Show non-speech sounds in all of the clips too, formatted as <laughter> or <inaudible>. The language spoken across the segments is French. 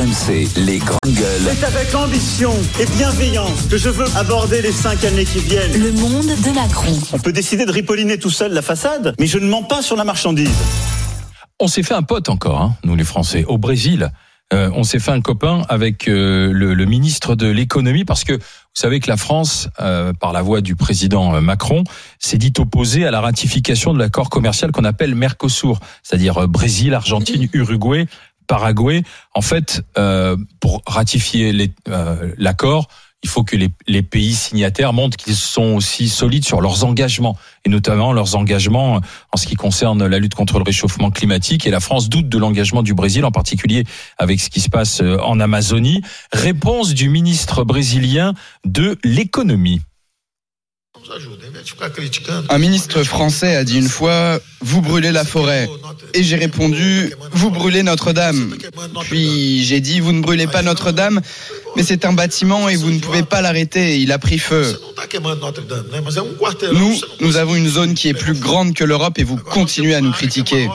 RMC, les grandes gueules. C'est avec ambition et bienveillance que je veux aborder les cinq années qui viennent. Le monde de Macron. On peut décider de ripolliner tout seul la façade, mais je ne mens pas sur la marchandise. On s'est fait un pote encore, hein, nous les Français, au Brésil. Euh, on s'est fait un copain avec euh, le, le ministre de l'économie parce que vous savez que la France, euh, par la voix du président Macron, s'est dit opposée à la ratification de l'accord commercial qu'on appelle Mercosur, c'est-à-dire Brésil, Argentine, Uruguay, Paraguay. En fait, euh, pour ratifier euh, l'accord, il faut que les, les pays signataires montrent qu'ils sont aussi solides sur leurs engagements, et notamment leurs engagements en ce qui concerne la lutte contre le réchauffement climatique. Et la France doute de l'engagement du Brésil, en particulier avec ce qui se passe euh, en Amazonie. Réponse du ministre brésilien de l'économie. Un ministre français a dit une fois Vous brûlez la forêt. Et j'ai répondu Vous brûlez Notre-Dame. Puis j'ai dit Vous ne brûlez pas Notre-Dame, mais c'est un bâtiment et vous ne pouvez pas l'arrêter. Il a pris feu. Nous, nous avons une zone qui est plus grande que l'Europe et vous continuez à nous critiquer.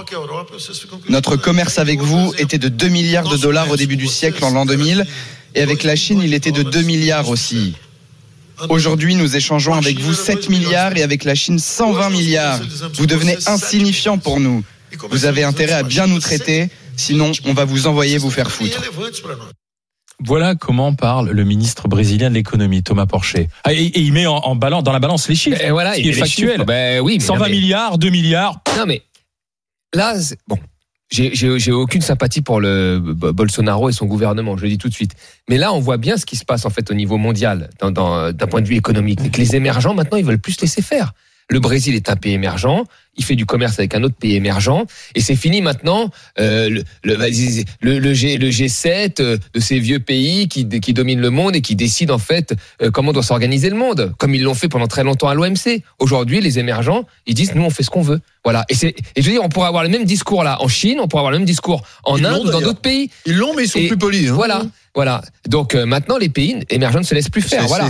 Notre commerce avec vous était de 2 milliards de dollars au début du siècle en l'an 2000 et avec la Chine, il était de 2 milliards aussi. Aujourd'hui, nous échangeons avec vous 7 milliards et avec la Chine 120 milliards. Vous devenez insignifiant pour nous. Vous avez intérêt à bien nous traiter, sinon on va vous envoyer vous faire foutre. Voilà comment parle le ministre brésilien de l'économie, Thomas Porcher. Ah, et, et il met en, en balance, dans la balance les chiffres. Et voilà, ce qui est factuel. chiffres. Ben oui, mais 120 non, mais- milliards, 2 milliards. Non mais là, c'est- bon, j'ai- aucune sympathie pour le Bo- Bolsonaro et son gouvernement, je le dis tout de suite. Mais là, on voit bien ce qui se passe en fait au niveau mondial, d'un point de vue économique. Les émergents maintenant, ils veulent plus laisser faire. Le Brésil est un pays émergent, il fait du commerce avec un autre pays émergent, et c'est fini maintenant euh, le, le, vas-y, le, G, le G7 euh, de ces vieux pays qui, qui dominent le monde et qui décident en fait euh, comment doit s'organiser le monde, comme ils l'ont fait pendant très longtemps à l'OMC. Aujourd'hui, les émergents, ils disent nous on fait ce qu'on veut. Voilà. Et et je veux dire, on pourrait avoir le même discours là en Chine, on pourrait avoir le même discours en Ils Inde ou dans d'autres pays. Ils l'ont, mais ils sont Et plus polis. hein. Voilà, voilà. Donc euh, maintenant, les pays émergents ne se laissent plus faire. Voilà.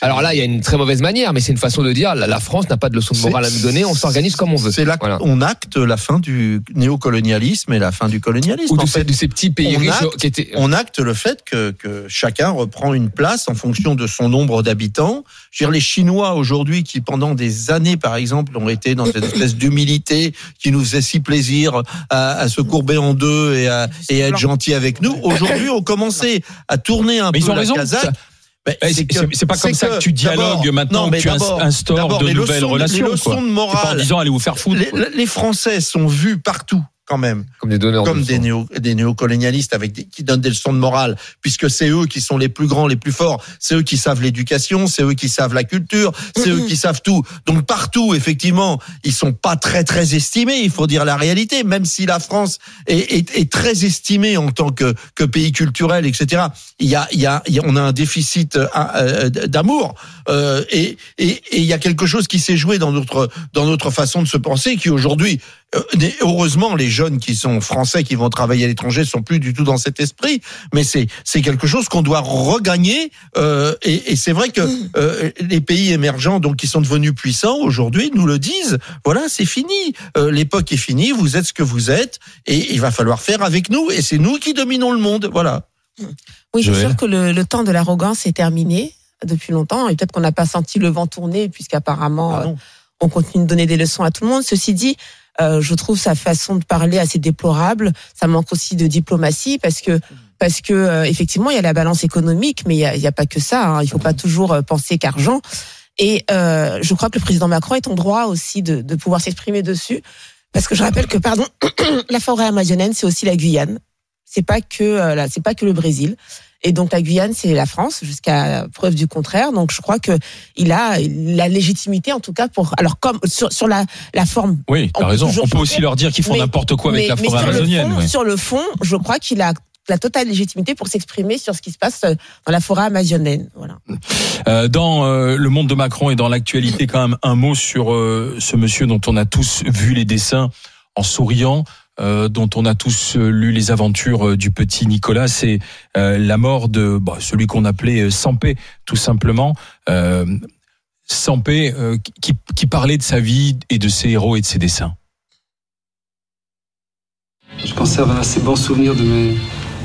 Alors là, il y a une très mauvaise manière, mais c'est une façon de dire la, la France n'a pas de leçon de morale à nous donner, on s'organise comme on veut. C'est là Voilà. qu'on acte la fin du néocolonialisme et la fin du colonialisme. Ou de, en ces, fait. de ces petits pays on riches acte- qui étaient. on acte le fait que, que chacun reprend une place en fonction de son nombre d'habitants. Je veux dire, les Chinois aujourd'hui, qui pendant des années, par exemple, ont été dans cette espèce d'humilité qui nous faisait si plaisir à, à se courber en deux et à, et à être gentils avec nous, aujourd'hui ont commencé à tourner un Mais peu ils ont la raison. casaque. Ben, c'est- pas comme ça que tu dialogues maintenant, non, que tu instaures de les nouvelles leçons- relations, Les leçons quoi. de pas en morale. disant allez vous faire foutre. Les, les Français sont vus partout quand même Comme des donneurs comme de des, néo, des néocolonialistes avec des, qui donnent des leçons de morale, puisque c'est eux qui sont les plus grands, les plus forts, c'est eux qui savent l'éducation, c'est eux qui savent la culture, c'est eux qui savent tout. Donc partout, effectivement, ils sont pas très très estimés. Il faut dire la réalité, même si la France est, est, est très estimée en tant que, que pays culturel, etc. Il y a, il y a, il y a- on a un déficit euh, euh, d'amour euh, et, et, et il y a quelque chose qui s'est joué dans notre dans notre façon de se penser, qui aujourd'hui heureusement, les jeunes qui sont français, qui vont travailler à l'étranger, sont plus du tout dans cet esprit. Mais c'est c'est quelque chose qu'on doit regagner. euh, et et c'est vrai que euh, les pays émergents, donc qui sont devenus puissants aujourd'hui, nous le disent. Voilà, c'est fini. Euh, L'époque est finie. Vous êtes ce que vous êtes, et il va falloir faire avec nous. Et c'est nous qui dominons le monde. Voilà. Oui, c'est Joël sûr que le, le temps de l'arrogance est terminé depuis longtemps et peut-être qu'on n'a pas senti le vent tourner puisqu'apparemment Ah euh, on continue de donner des leçons à tout le monde. Ceci dit, euh, je trouve sa façon de parler assez déplorable. Ça manque aussi de diplomatie parce que parce que euh, effectivement il y a la balance économique, mais il y a, a pas que ça. Hein. Il faut pas toujours euh, penser qu'argent. Et euh, je crois que le président Macron est en droit aussi de, de pouvoir s'exprimer dessus, parce que je rappelle que pardon, <clears throat> la forêt amazonienne c'est aussi la Guyane. C'est pas que euh, c'est pas que le Brésil. Et donc la Guyane, c'est la France, jusqu'à preuve du contraire. Donc je crois que il a la légitimité, en tout cas, pour. Alors comme sur, sur la, la forme. Oui, t'as raison. On peut aussi leur dire qu'ils font n'importe quoi avec mais, la forêt amazonienne. Le fond, ouais. Sur le fond, je crois qu'il a la totale légitimité pour s'exprimer sur ce qui se passe euh, dans la forêt amazonienne. Voilà. Euh, dans euh, le monde de Macron et dans l'actualité, quand même un mot sur euh, ce monsieur dont on a tous vu les dessins en souriant. Euh, dont on a tous euh, lu les aventures euh, du petit Nicolas, c'est euh, la mort de bah, celui qu'on appelait Sampé, tout simplement. Euh, Sampé, euh, qui, qui parlait de sa vie et de ses héros et de ses dessins. Je conserve un assez bon souvenir de mes,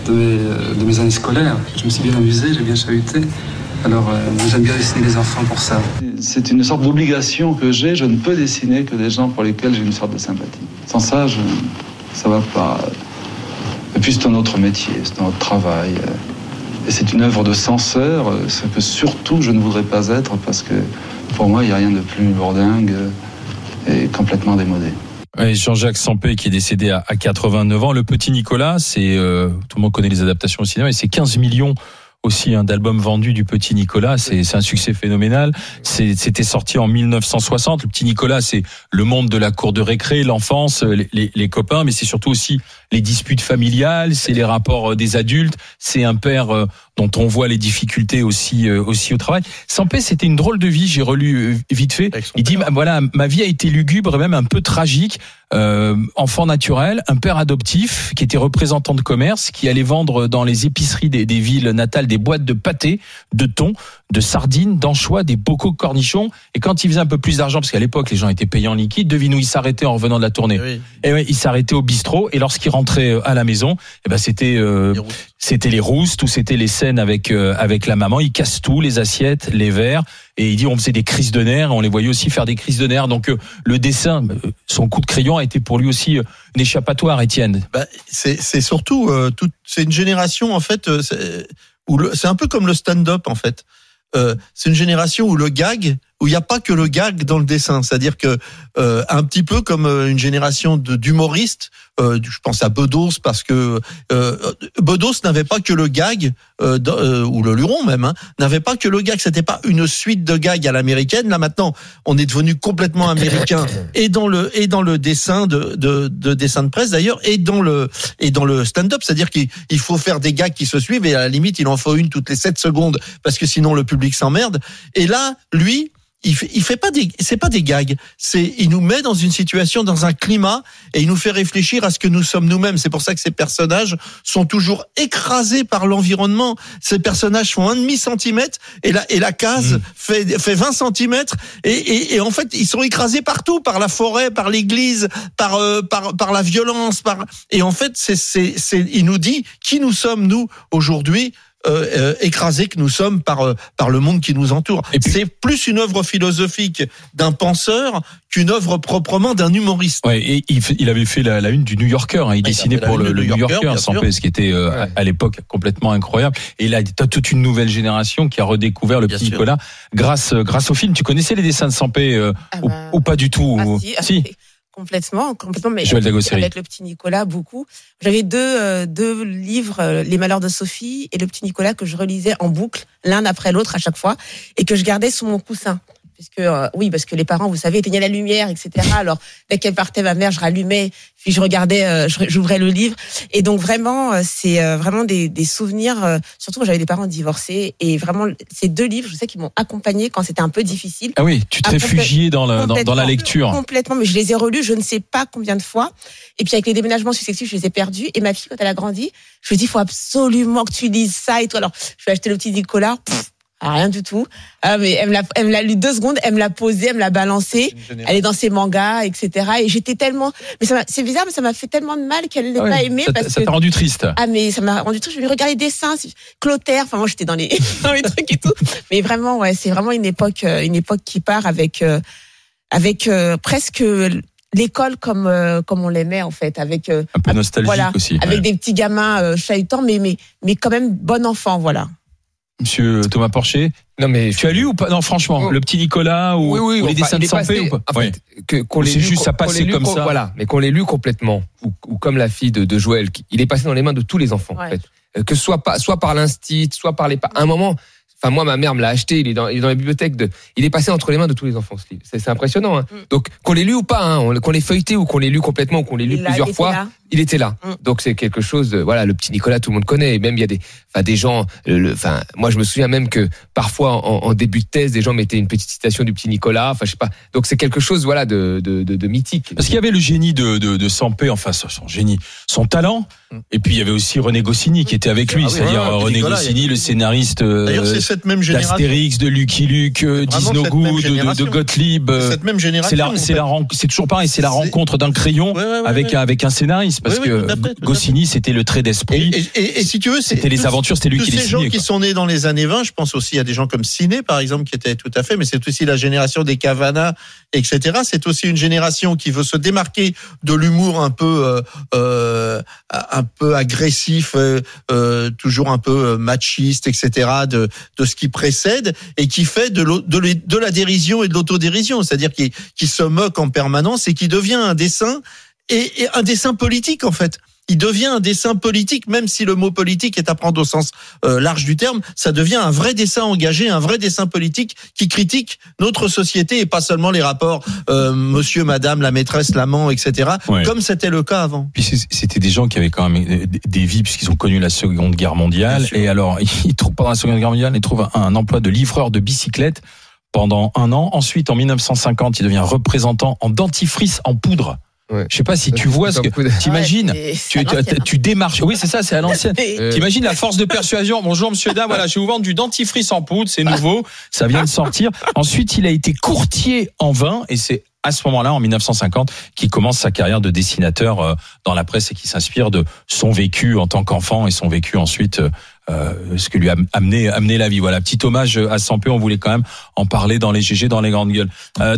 de mes, de mes années scolaires. Je me suis bien amusé, j'ai bien chahuté. Alors euh, j'aime bien dessiner les enfants pour ça. C'est une sorte d'obligation que j'ai. Je ne peux dessiner que des gens pour lesquels j'ai une sorte de sympathie. Sans ça, je, ça va pas. Et puis c'est un autre métier, c'est un autre travail. Et c'est une œuvre de censeur, ce que surtout je ne voudrais pas être parce que pour moi, il n'y a rien de plus lourdingue et complètement démodé. Jean-Jacques Sampé qui est décédé à 89 ans. Le petit Nicolas, c'est euh, tout le monde connaît les adaptations au cinéma et c'est 15 millions aussi hein, d'albums vendus du petit Nicolas. C'est c'est un succès phénoménal. C'est- C'était sorti en 1960. Le petit Nicolas, c'est le monde de la cour de récré, l'enfance, les, les- les copains, mais c'est surtout aussi les disputes familiales, c'est les rapports euh, des adultes. C'est un père euh, dont on voit les difficultés aussi euh, aussi au travail. Sampé, c'était une drôle de vie. J'ai relu euh, vite fait. Il dit bah, voilà, ma vie a été lugubre et même un peu tragique. Euh, enfant naturel, un père adoptif qui était représentant de commerce, qui allait vendre dans les épiceries des, des villes natales des boîtes de pâté, de thon, de sardines, d'anchois, des bocaux de cornichons. Et quand il faisait un peu plus d'argent, parce qu'à l'époque les gens étaient payés en liquide, devine où il s'arrêtait en revenant de la tournée. Oui, Et ouais, il s'arrêtait au bistrot. Et lorsqu'il rentrait euh, à la maison, eh ben c'était euh, c'était les roustes ou c'était les scènes avec euh, avec la maman. Il casse tout, les assiettes, les verres, et il dit on faisait des crises de nerfs. On les voyait aussi faire des crises de nerfs. Donc euh, le dessin, euh, son coup de crayon a été pour lui aussi euh, une échappatoire, Étienne. Bah, c'est c'est surtout euh, toute c'est une génération en fait c'est où le- c'est un peu comme le stand-up en fait. Euh, c'est une génération où le gag où il n'y a pas que le gag dans le dessin, c'est-à-dire que euh, un petit peu comme euh, une génération d'humoristes. Euh, je pense à Bedos parce que euh, Bedos n'avait pas que le gag euh, euh, ou le Luron même hein, n'avait pas que le gag. C'était pas une suite de gags à l'américaine. Là maintenant, on est devenu complètement américain <coughs> et dans le et dans le dessin de de, de dessin de presse d'ailleurs et dans le et dans le stand-up, c'est-à-dire qu'il il faut faire des gags qui se suivent et à la limite il en faut une toutes les 7 secondes parce que sinon le public s'emmerde. Et là, lui, il fait, il fait pas des, c'est pas des gags. C'est, il nous met dans une situation, dans un climat, et il nous fait réfléchir à ce que nous sommes nous-mêmes. C'est pour ça que ces personnages sont toujours écrasés par l'environnement. Ces personnages font un demi centimètre, et la, et la case fait, fait 20 centimètres, et, et, et en fait, ils sont écrasés partout, par la forêt, par l'église, par, euh, par, par la violence, par, et en fait, c'est, c'est, c'est, il nous dit qui nous sommes, nous, aujourd'hui, euh, euh, écrasés que nous sommes par euh, par le monde qui nous entoure. Et puis- c'est plus une œuvre philosophique d'un penseur qu'une œuvre proprement d'un humoriste. Ouais, et il, il avait fait la, la une du New Yorker. Hein. Il il dessinait pour le, le New Yorker, Yorker, bien Sampé, ce qui était euh, à- Ouais. à l'époque complètement incroyable. Et là, t'as toute une nouvelle génération qui a redécouvert le Bien petit sûr. Nicolas grâce euh, grâce au film. Tu connaissais les dessins de Sampé euh, Ah ou, bah, ou pas du tout Ah, ou- si, si. Complètement, complètement. Mais avec le petit Nicolas, beaucoup. J'avais deux, euh, deux livres, euh, Les Malheurs de Sophie et le petit Nicolas que je relisais en boucle, l'un après l'autre à chaque fois, et que je gardais sous mon coussin. Puisque, euh, oui, parce que les parents, vous savez, éteignaient la lumière, etc. Alors, dès qu'elle partait, ma mère, je rallumais, puis je regardais, euh, j'ouvrais le livre. Et donc, vraiment, euh, c'est euh, vraiment des, des souvenirs, surtout quand j'avais des parents divorcés. Et vraiment, ces deux livres, je sais qu'ils m'ont accompagné quand c'était un peu difficile. Ah oui, tu te réfugiais dans, le- dans, dans la lecture. Complètement, mais je les ai relus, je ne sais pas combien de fois. Et puis avec les déménagements successifs, je les ai perdus. Et ma fille, quand elle a grandi, je lui ai dit, il faut absolument que tu lises ça et tout. Alors, je vais acheter le petit Nicolas. Pff, ah, rien du tout. Ah, mais elle me l'a, elle me l'a lu deux secondes, elle me l'a posé, elle me l'a balancé. Elle est dans ses mangas, etc. Et j'étais tellement, mais ça m'a- c'est bizarre, mais ça m'a fait tellement de mal qu'elle l'ait Ah ouais, pas aimé ça t'a- parce ça que t'a rendu triste. ah mais ça m'a rendu triste. Je lui regardais les dessins, Clotaire. Enfin moi j'étais dans les <laughs> dans les trucs et tout. Mais vraiment ouais, c'est vraiment une époque euh, une époque qui part avec euh, avec euh, presque l'école comme euh, comme on l'aimait en fait, avec euh, Un peu nostalgique voilà, aussi. avec ouais. des petits gamins euh, chahutants, mais mais mais quand même bon enfant voilà. Monsieur Thomas Porcher, Non mais tu as lu ou pas? Non, franchement, Oh. le petit Nicolas ou, oui, oui, ou les dessins de Sampé passé, ou pas? en Ouais. fait, que, qu'on c'est lu, juste, ça passait comme com- ça. Voilà, mais qu'on l'ait lu complètement, ou, ou comme la fille de, de Joël, il est passé dans les mains de tous les enfants. En fait. Euh, Que ce soit pas, soit par l'instit, soit par les. À un moment, enfin moi ma mère me l'a acheté, il est dans, il est dans la bibliothèque de, il est passé entre les mains de tous les enfants ce livre. C'est, c'est impressionnant. Hein. Mm. Donc qu'on l'ait lu ou pas, hein, on- qu'on l'ait feuilleté ou qu'on l'ait lu complètement ou qu'on l'ait lu Il plusieurs fois, là. Il était là. Mm. Donc c'est quelque chose. de- voilà, le petit Nicolas, tout le monde connaît. Et même il y a des, enfin des gens. le- Enfin, moi je me souviens même que parfois en, en début de thèse, des gens mettaient une petite citation du petit Nicolas. Enfin, je sais pas. Donc c'est quelque chose, voilà, de de, de, de mythique. Parce qu'il y avait le génie de, de, de Sampé, enfin son génie, son talent, et puis il y avait aussi René Goscinny qui était avec lui, Ah oui, c'est-à-dire euh, René Nicolas, Goscinny, a- le scénariste euh, D'ailleurs, c'est cette même génération. d'Astérix, de Lucky Luke, euh, d'Isnogoud, même de, de, Gottlieb. C'est euh, cette même génération. C'est la, en c'est fait. la ren- c'est toujours pareil, c'est la rencontre d'un crayon Ouais, ouais, ouais, avec ouais. avec un scénariste. Parce Oui, oui, que fait, Goscinny, c'était le trait d'esprit. et- et- et si tu veux, C'était les tous- aventures, c'était lui tous qui les ces gens signait. qui sont nés dans les années 20, je pense aussi à des gens comme Ciné, par exemple, qui étaient tout à fait, mais c'est aussi la génération des Cavana, etc. C'est aussi une génération qui veut se démarquer de l'humour un peu, euh, euh, un peu agressif, euh, euh, toujours un peu euh, machiste, etc. De, de ce qui précède et qui fait de, de, de la dérision et de l'autodérision, c'est-à-dire qui, qui se moque en permanence et qui devient un dessin et, et un dessin politique en fait. Il devient un dessin politique, même si le mot politique est à prendre au sens euh, large du terme, ça devient un vrai dessin engagé, un vrai dessin politique qui critique notre société et pas seulement les rapports euh, monsieur, madame, la maîtresse, l'amant, etc. Ouais. Comme c'était le cas avant. Puis c'était des gens qui avaient quand même euh, des- vies puisqu'ils ont connu la Seconde Guerre mondiale. Et alors, <laughs> ils trouvent pendant la Seconde Guerre mondiale, ils trouvent un, un emploi de livreur de bicyclette pendant un an. Ensuite, en 1950, il devient représentant en dentifrice en poudre. Ouais. Je sais pas si tu vois ce que t'imagines. Ouais, c'est- Tu, démarches. Oui, c'est ça, c'est à <laughs> l'ancienne. Euh, T'imagines la force de persuasion. Bonjour, monsieur dame. Voilà, je vais vous vendre du dentifrice en poudre. C'est nouveau. Ça vient de sortir. Ensuite, il a été courtier en vin et c'est à ce moment-là, en 1950, qu'il commence sa carrière de dessinateur euh, dans la presse et qui s'inspire de son vécu en tant qu'enfant et son vécu ensuite, euh, euh, ce que lui a amené, amené la vie. Voilà, petit hommage à Sampé. On voulait quand même en parler dans les GG, dans les grandes gueules. Euh,